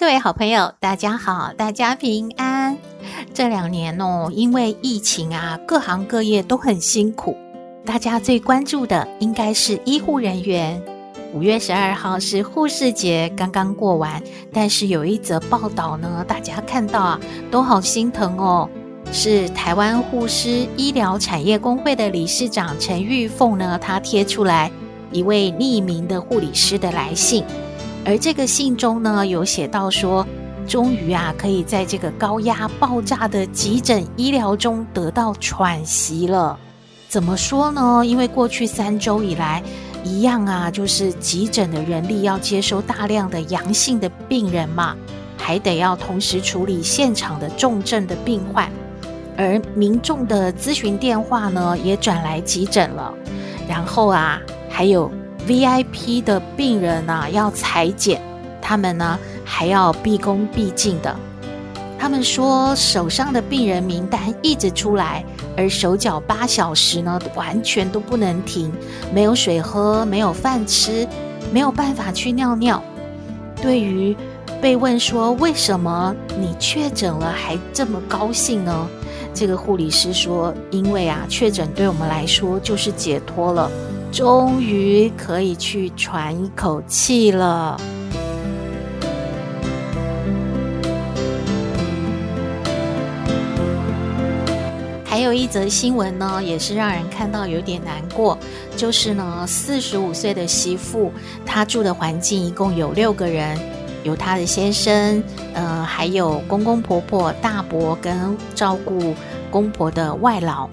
各位好朋友，大家好，大家平安。这两年哦，因为疫情啊，各行各业都很辛苦。大家最关注的应该是医护人员。五月十二号是护士节，刚刚过完，但是有一则报道呢，大家看到啊，都好心疼哦。是台湾护师医疗产业工会的理事长陈玉凤呢，她贴出来一位匿名的护理师的来信。而这个信中呢，有写到说，终于啊，可以在这个高压爆炸的急诊医疗中得到喘息了。怎么说呢？因为过去三周以来，一样啊，就是急诊的人力要接收大量的阳性的病人嘛，还得要同时处理现场的重症的病患，而民众的咨询电话呢，也转来急诊了。然后啊，还有。VIP 的病人啊，要裁剪，他们呢还要毕恭毕敬的。他们说手上的病人名单一直出来，而手脚八小时呢完全都不能停，没有水喝，没有饭吃，没有办法去尿尿。对于被问说为什么你确诊了还这么高兴呢？这个护理师说，因为啊确诊对我们来说就是解脱了。终于可以去喘一口气了。还有一则新闻呢，也是让人看到有点难过，就是呢，四十五岁的媳妇，她住的环境一共有六个人，有她的先生，呃，还有公公婆婆、大伯跟照顾公婆的外老，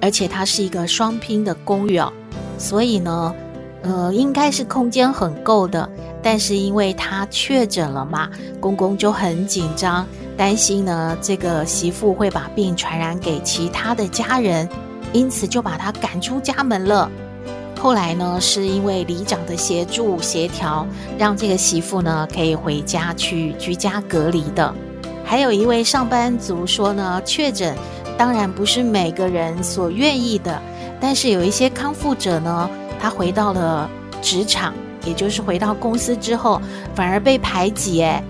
而且它是一个双拼的公寓哦。所以呢，呃，应该是空间很够的，但是因为他确诊了嘛，公公就很紧张，担心呢这个媳妇会把病传染给其他的家人，因此就把他赶出家门了。后来呢，是因为里长的协助协调，让这个媳妇呢可以回家去居家隔离的。还有一位上班族说呢，确诊当然不是每个人所愿意的。但是有一些康复者呢，他回到了职场，也就是回到公司之后，反而被排挤。哎，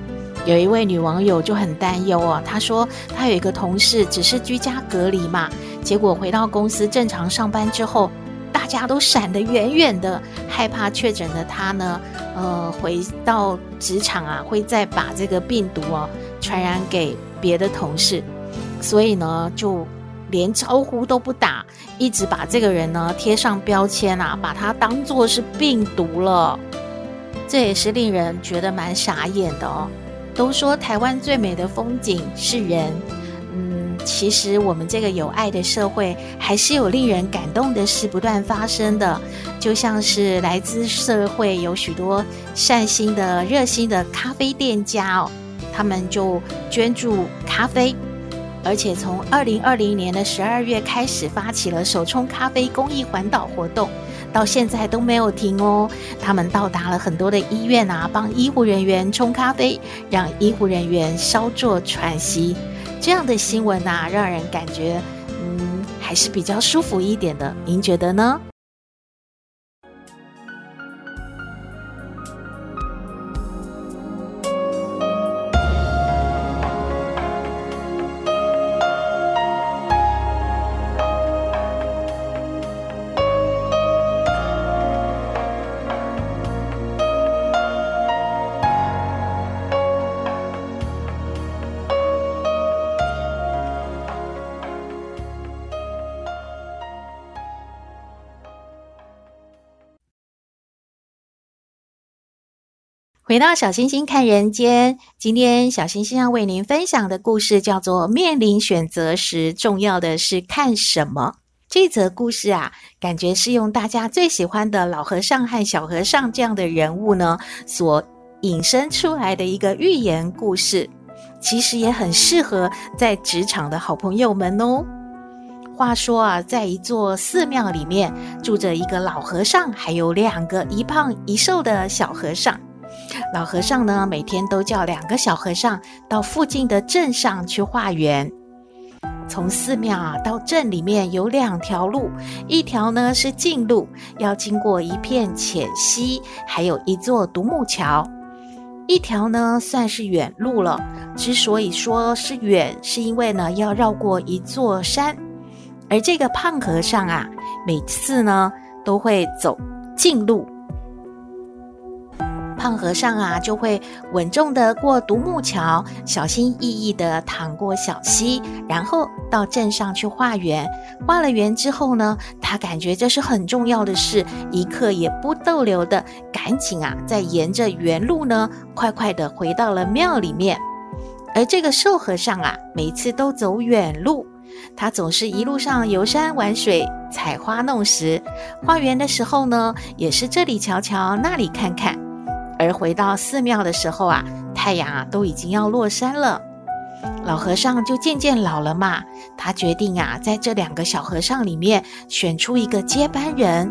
有一位女网友就很担忧哦，她说她有一个同事只是居家隔离嘛，结果回到公司正常上班之后，大家都闪得远远的，害怕确诊的她呢，呃，回到职场啊，会再把这个病毒哦传染给别的同事，所以呢就。连招呼都不打，一直把这个人呢贴上标签啊，把他当作是病毒了，这也是令人觉得蛮傻眼的哦。都说台湾最美的风景是人，嗯，其实我们这个有爱的社会，还是有令人感动的事不断发生的，就像是来自社会有许多善心的、热心的咖啡店家哦，他们就捐助咖啡。而且从二零二零年的十二月开始发起了手冲咖啡公益环岛活动，到现在都没有停哦。他们到达了很多的医院啊，帮医护人员冲咖啡，让医护人员稍作喘息。这样的新闻啊，让人感觉嗯还是比较舒服一点的。您觉得呢？回到小星星看人间，今天小星星要为您分享的故事叫做《面临选择时，重要的是看什么》。这则故事啊，感觉是用大家最喜欢的老和尚和小和尚这样的人物呢，所引申出来的一个寓言故事，其实也很适合在职场的好朋友们哦。话说啊，在一座寺庙里面住着一个老和尚，还有两个一胖一瘦的小和尚。老和尚呢，每天都叫两个小和尚到附近的镇上去化缘。从寺庙啊到镇里面有两条路，一条呢是近路，要经过一片浅溪，还有一座独木桥；一条呢算是远路了。之所以说是远，是因为呢要绕过一座山。而这个胖和尚啊，每次呢都会走近路。胖和尚啊，就会稳重地过独木桥，小心翼翼地淌过小溪，然后到镇上去化缘。化了缘之后呢，他感觉这是很重要的事，一刻也不逗留的，赶紧啊，再沿着原路呢，快快地回到了庙里面。而这个瘦和尚啊，每次都走远路，他总是一路上游山玩水、采花弄石。化缘的时候呢，也是这里瞧瞧，那里看看。而回到寺庙的时候啊，太阳啊都已经要落山了。老和尚就渐渐老了嘛，他决定啊，在这两个小和尚里面选出一个接班人。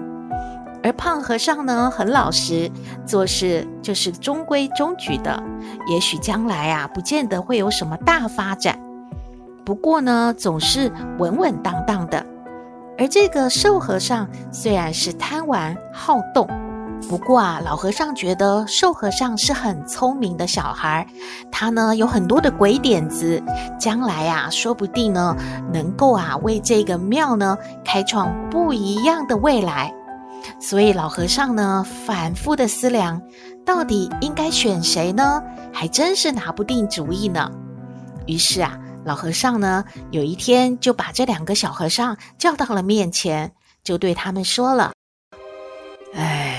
而胖和尚呢，很老实，做事就是中规中矩的，也许将来啊，不见得会有什么大发展。不过呢，总是稳稳当当的。而这个瘦和尚虽然是贪玩好动。不过啊，老和尚觉得瘦和尚是很聪明的小孩，他呢有很多的鬼点子，将来啊说不定呢能够啊为这个庙呢开创不一样的未来。所以老和尚呢反复的思量，到底应该选谁呢？还真是拿不定主意呢。于是啊，老和尚呢有一天就把这两个小和尚叫到了面前，就对他们说了：“哎。”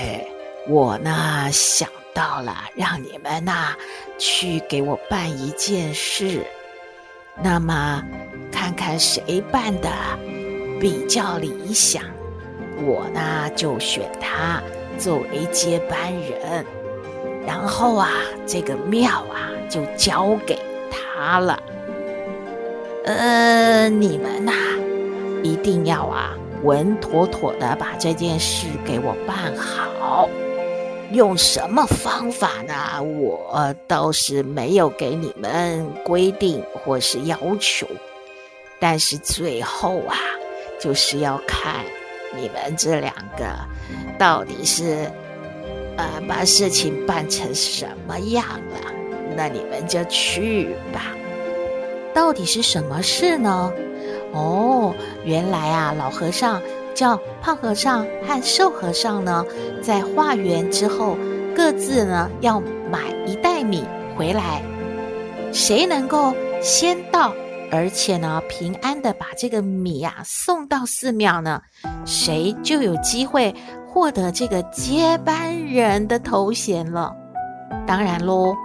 我呢想到了，让你们呐去给我办一件事，那么看看谁办的比较理想，我呢就选他作为接班人，然后啊这个庙啊就交给他了。呃，你们呐一定要啊稳妥妥的把这件事给我办好。用什么方法呢？我倒是没有给你们规定或是要求，但是最后啊，就是要看你们这两个到底是呃把事情办成什么样了。那你们就去吧。到底是什么事呢？哦，原来啊，老和尚。叫胖和尚和瘦和尚呢，在化缘之后，各自呢要买一袋米回来。谁能够先到，而且呢平安的把这个米呀、送到寺庙呢，谁就有机会获得这个接班人的头衔了。当然喽，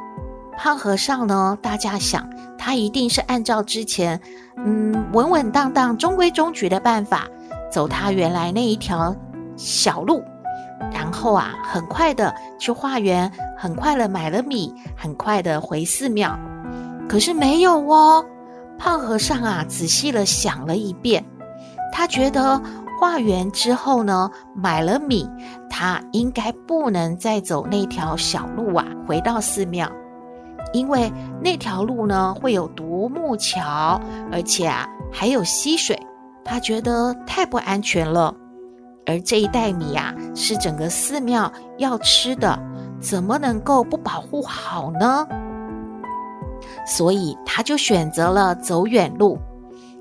胖和尚呢，大家想他一定是按照之前嗯稳稳当当、中规中矩的办法。走他原来那一条小路，然后啊，很快的去化缘，很快的买了米，很快的回寺庙。可是没有哦，胖和尚啊，仔细的想了一遍，他觉得化缘之后呢，买了米，他应该不能再走那条小路啊，回到寺庙，因为那条路呢会有独木桥，而且啊还有溪水。他觉得太不安全了，而这一袋米呀，是整个寺庙要吃的，怎么能够不保护好呢？所以他就选择了走远路。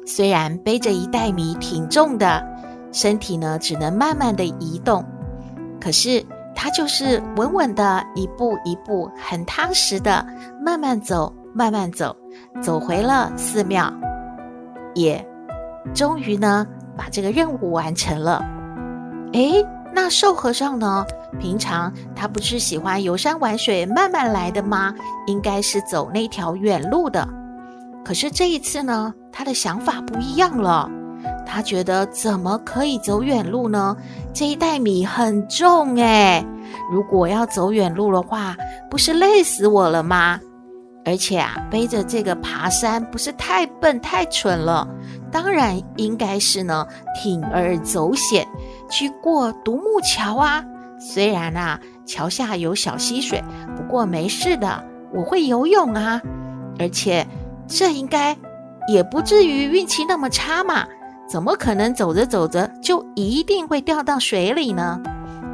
虽然背着一袋米挺重的，身体呢只能慢慢的移动，可是他就是稳稳的一步一步，很踏实的慢慢走，慢慢走，走回了寺庙，也。终于呢，把这个任务完成了。诶，那瘦和尚呢？平常他不是喜欢游山玩水、慢慢来的吗？应该是走那条远路的。可是这一次呢，他的想法不一样了。他觉得怎么可以走远路呢？这一袋米很重诶，如果要走远路的话，不是累死我了吗？而且啊，背着这个爬山不是太笨太蠢了？当然应该是呢，铤而走险去过独木桥啊。虽然啊，桥下有小溪水，不过没事的，我会游泳啊。而且这应该也不至于运气那么差嘛。怎么可能走着走着就一定会掉到水里呢？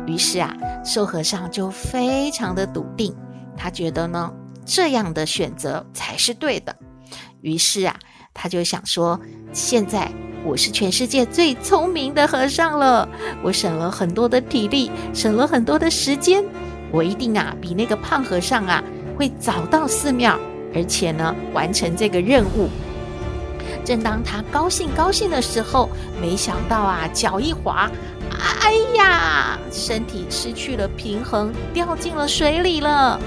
于是啊，瘦和尚就非常的笃定，他觉得呢，这样的选择才是对的。于是啊，他就想说，现在我是全世界最聪明的和尚了，我省了很多的体力，省了很多的时间，我一定啊，比那个胖和尚啊会早到寺庙，而且呢，完成这个任务。正当他高兴高兴的时候，没想到啊，脚一滑，哎呀，身体失去了平衡，掉进了水里了。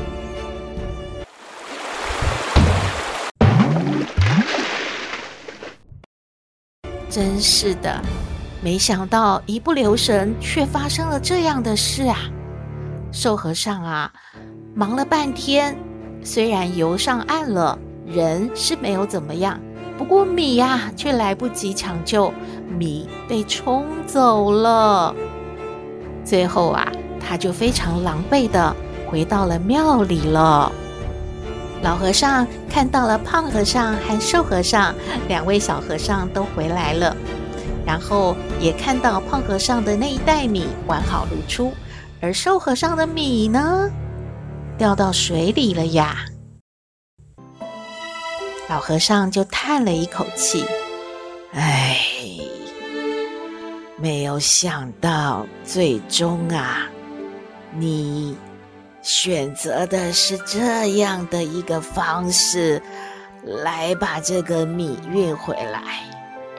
真是的，没想到一不留神，却发生了这样的事啊！瘦和尚啊，忙了半天，虽然游上岸了，人是没有怎么样。不过米呀，却来不及抢救，米被冲走了。最后啊，他就非常狼狈的回到了庙里了。老和尚看到了胖和尚和瘦和尚两位小和尚都回来了，然后也看到胖和尚的那一袋米完好如初，而瘦和尚的米呢，掉到水里了呀。老和尚就叹了一口气：“唉，没有想到最终啊，你选择的是这样的一个方式来把这个米运回来，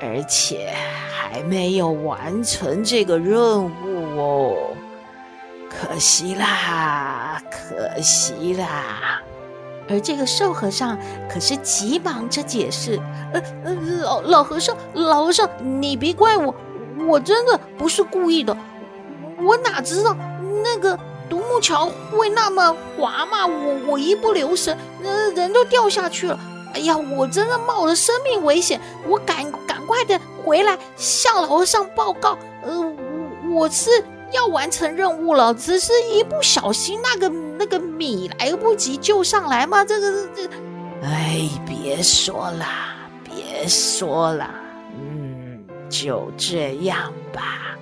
而且还没有完成这个任务哦，可惜啦，可惜啦。”而这个瘦和尚可是急忙着解释：“呃呃，老老和尚，老和尚，你别怪我，我真的不是故意的，我哪知道那个独木桥会那么滑嘛？我我一不留神，呃，人都掉下去了。哎呀，我真的冒着生命危险，我赶赶快的回来向老和尚报告。呃，我我是。”要完成任务了，只是一不小心，那个那个米来不及救上来吗。这个这，哎，别说了，别说了，嗯，就这样吧。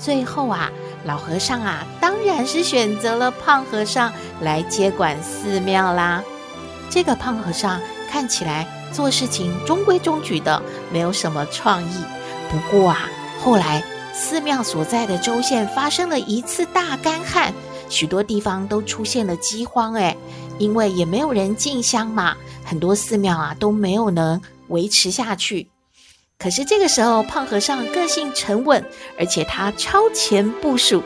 最后啊，老和尚啊，当然是选择了胖和尚来接管寺庙啦。这个胖和尚看起来做事情中规中矩的，没有什么创意。不过啊，后来。寺庙所在的州县发生了一次大干旱，许多地方都出现了饥荒。哎，因为也没有人进香嘛，很多寺庙啊都没有能维持下去。可是这个时候，胖和尚个性沉稳，而且他超前部署，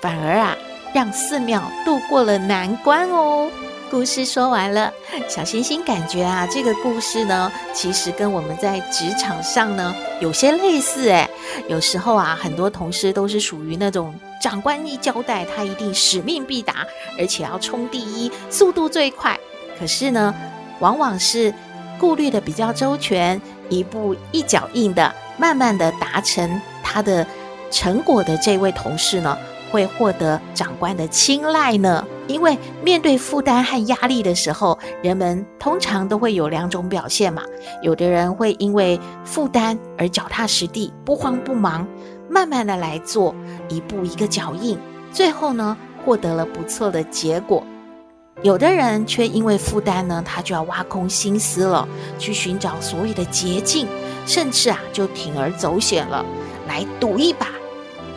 反而啊让寺庙度过了难关哦。故事说完了，小星星感觉啊，这个故事呢，其实跟我们在职场上呢有些类似诶。有时候啊，很多同事都是属于那种长官一交代，他一定使命必达，而且要冲第一，速度最快。可是呢，往往是顾虑的比较周全，一步一脚印的，慢慢的达成他的成果的这位同事呢，会获得长官的青睐呢。因为面对负担和压力的时候，人们通常都会有两种表现嘛。有的人会因为负担而脚踏实地，不慌不忙，慢慢的来做，一步一个脚印，最后呢，获得了不错的结果。有的人却因为负担呢，他就要挖空心思了，去寻找所谓的捷径，甚至啊，就铤而走险了，来赌一把，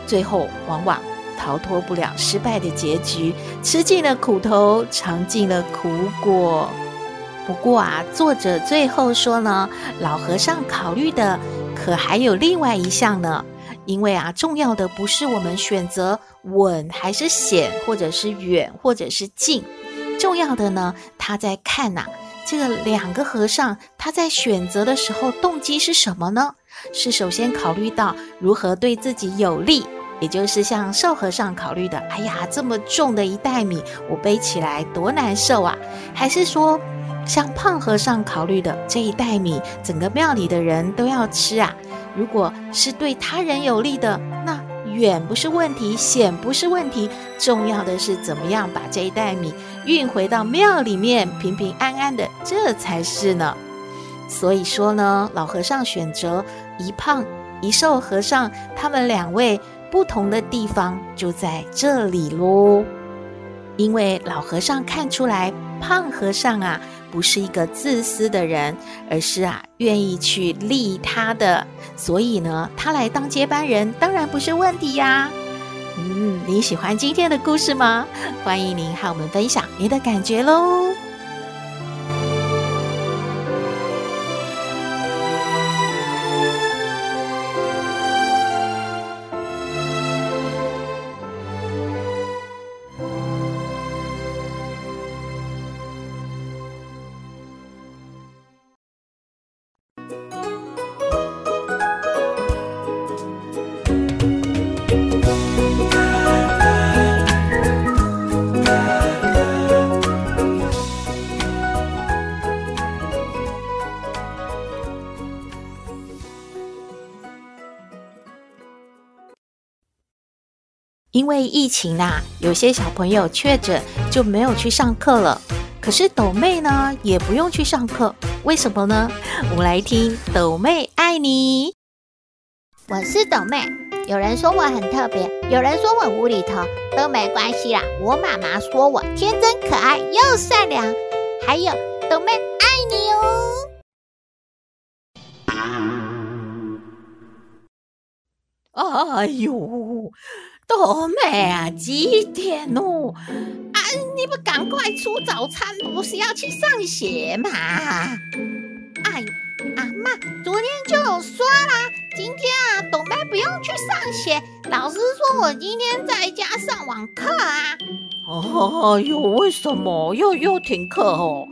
最后往往。逃脱不了失败的结局，吃尽了苦头，尝尽了苦果。不过啊，作者最后说呢，老和尚考虑的可还有另外一项呢。因为啊，重要的不是我们选择稳还是险，或者是远或者是近，重要的呢，他在看呐、这个两个和尚他在选择的时候动机是什么呢？是首先考虑到如何对自己有利，也就是像瘦和尚考虑的，哎呀，这么重的一袋米，我背起来多难受啊？还是说，像胖和尚考虑的，这一袋米，整个庙里的人都要吃啊？如果是对他人有利的，那远不是问题，险不是问题，重要的是怎么样把这一袋米运回到庙里面，平平安安的，这才是呢。所以说呢，老和尚选择一胖一瘦和尚，他们两位不同的地方就在这里喽。因为老和尚看出来，胖和尚啊。不是一个自私的人，而是啊愿意去利他的，所以呢，他来当接班人当然不是问题呀。嗯，你喜欢今天的故事吗？欢迎您和我们分享你的感觉喽。因为疫情啊，有些小朋友确诊就没有去上课了。可是抖妹呢，也不用去上课，为什么呢？我们来听抖妹爱你。我是抖妹，有人说我很特别，有人说我无厘头，都没关系啦。我妈妈说我天真可爱又善良，还有抖妹爱你哦。哎呦！斗妹啊，几点哦？啊，你不赶快出早餐，不是要去上学吗？哎呦，阿妈昨天就有说啦，今天啊，董妹不用去上学，老师说我今天在家上网课啊。哦哟，为什么又又停课哦？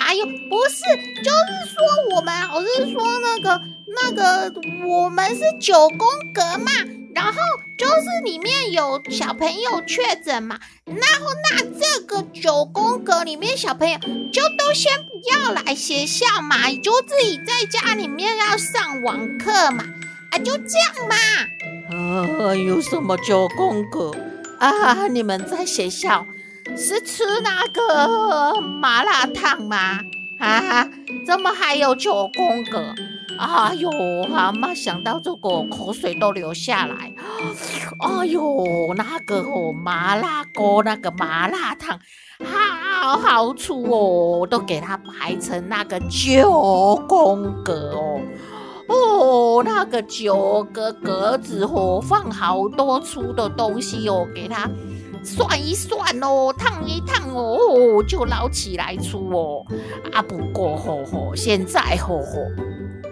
哎呦，不是，就是说我们老师说那个那个，我们是九宫格嘛。然后就是里面有小朋友确诊嘛，然后那这个九宫格里面小朋友就都先不要来学校嘛，就自己在家里面要上网课嘛，啊，就这样嘛。啊，有什么九宫格啊？你们在学校是吃那个麻辣烫吗？啊，怎么还有九宫格？哎呦，阿妈想到这个口水都流下来。哎呦，那个哦，麻辣锅那个麻辣烫，好好吃哦，都给它排成那个九宫格哦。哦，那个九个格子哦，放好多粗的东西哦，给它涮一涮哦，烫一烫哦，就捞起来吃哦。啊，不过吼吼，现在吼吼。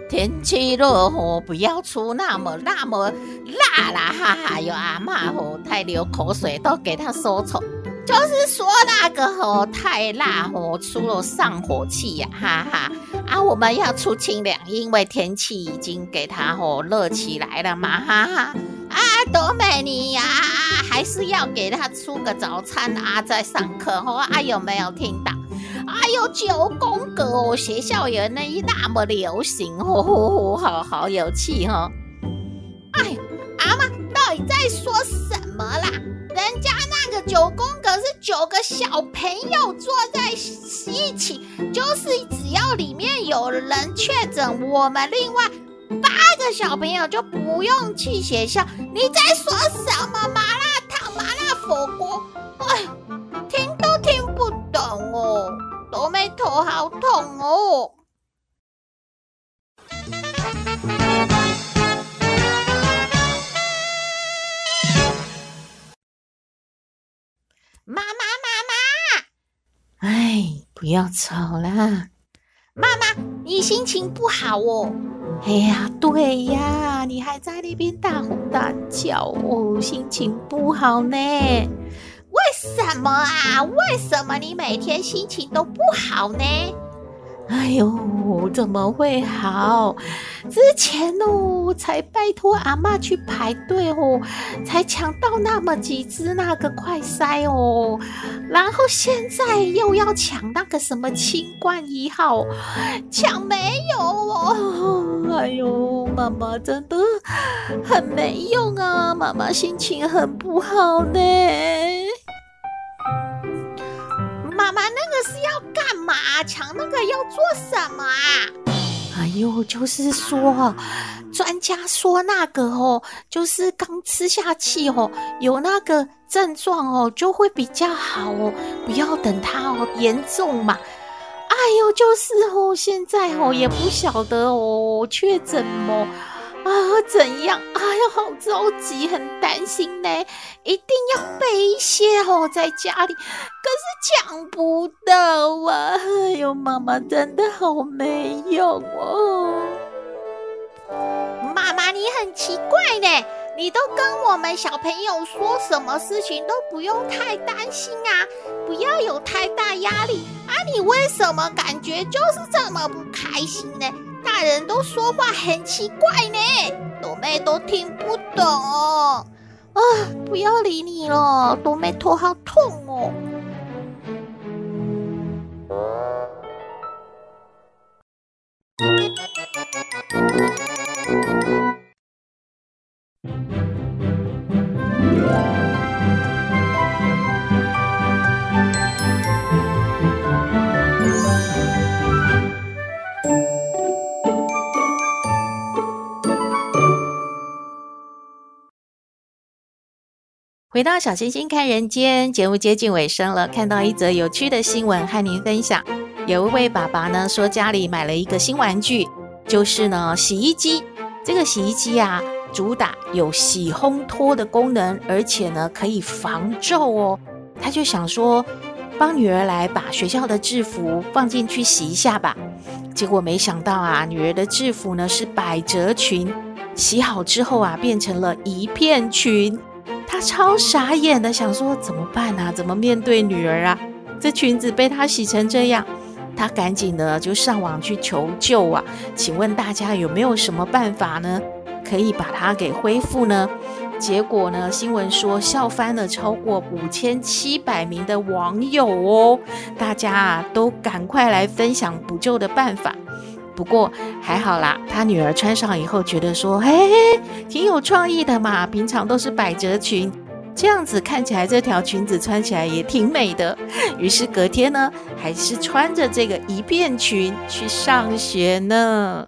天气热吼，不要出那么那么辣啦！哈哈，有阿妈吼太流口水，都给他说错，就是说那个吼太辣吼，出了上火气呀！哈哈啊，我们要出清凉，因为天气已经给他吼热起来了嘛！哈哈啊，多美你呀，还是要给他出个早餐啊，在上课吼啊，有没有听到？哎呦，九宫格哦，学校也那那么流行哦，好好有趣哈、哦！哎，阿妈到底在说什么啦？人家那个九宫格是九个小朋友坐在一起，就是只要里面有人确诊，我们另外个小朋友就不用去学校。你在说什么？麻辣烫、麻辣火锅？哎，听都听不懂哦。斗妹头好痛哦！妈妈妈妈，哎，不要吵啦！妈妈，你心情不好哦？哎呀，对呀，你还在那边大吼大叫哦，心情不好呢。为什么啊？为什么你每天心情都不好呢？哎呦，怎么会好？之前哦，才拜托阿嬷去排队哦，才抢到那么几只那个快筛哦，然后现在又要抢那个什么清冠一号，抢没有哦？哎呦，妈妈真的很没用啊，妈妈心情很不好呢。强？那个要做什么啊？哎呦，就是说，专家说那个哦，就是刚吃下去哦，有那个症状哦，就会比较好哦，不要等它哦严重嘛。哎呦，就是哦，现在哦也不晓得哦确诊么。啊，怎样？哎呀，好着急，很担心呢，一定要备一些哦，在家里，可是抢不到啊！哎呦，妈妈真的好没用哦。妈妈，你很奇怪呢，你都跟我们小朋友说，什么事情都不用太担心啊，不要有太大压力啊，你为什么感觉就是这么不开心呢？人都说话很奇怪呢，朵妹都听不懂啊！不要理你了，朵妹头好痛哦。回到小星星看人间，节目接近尾声了。看到一则有趣的新闻，和您分享。有一位爸爸呢，说家里买了一个新玩具，就是呢洗衣机。这个洗衣机啊，主打有洗烘脱的功能，而且呢可以防皱哦。他就想说，帮女儿来把学校的制服放进去洗一下吧。结果没想到啊，女儿的制服呢是百褶裙，洗好之后啊，变成了一片裙。他超傻眼的，想说怎么办啊？怎么面对女儿啊？这裙子被他洗成这样，他赶紧的就上网去求救啊！请问大家有没有什么办法呢？可以把它给恢复呢？结果呢，新闻说笑翻了超过五千七百名的网友哦，大家啊都赶快来分享补救的办法。不过还好啦，他女儿穿上以后觉得说，嘿嘿，挺有创意的嘛。平常都是百褶裙，这样子看起来这条裙子穿起来也挺美的。于是隔天呢，还是穿着这个一片裙去上学呢。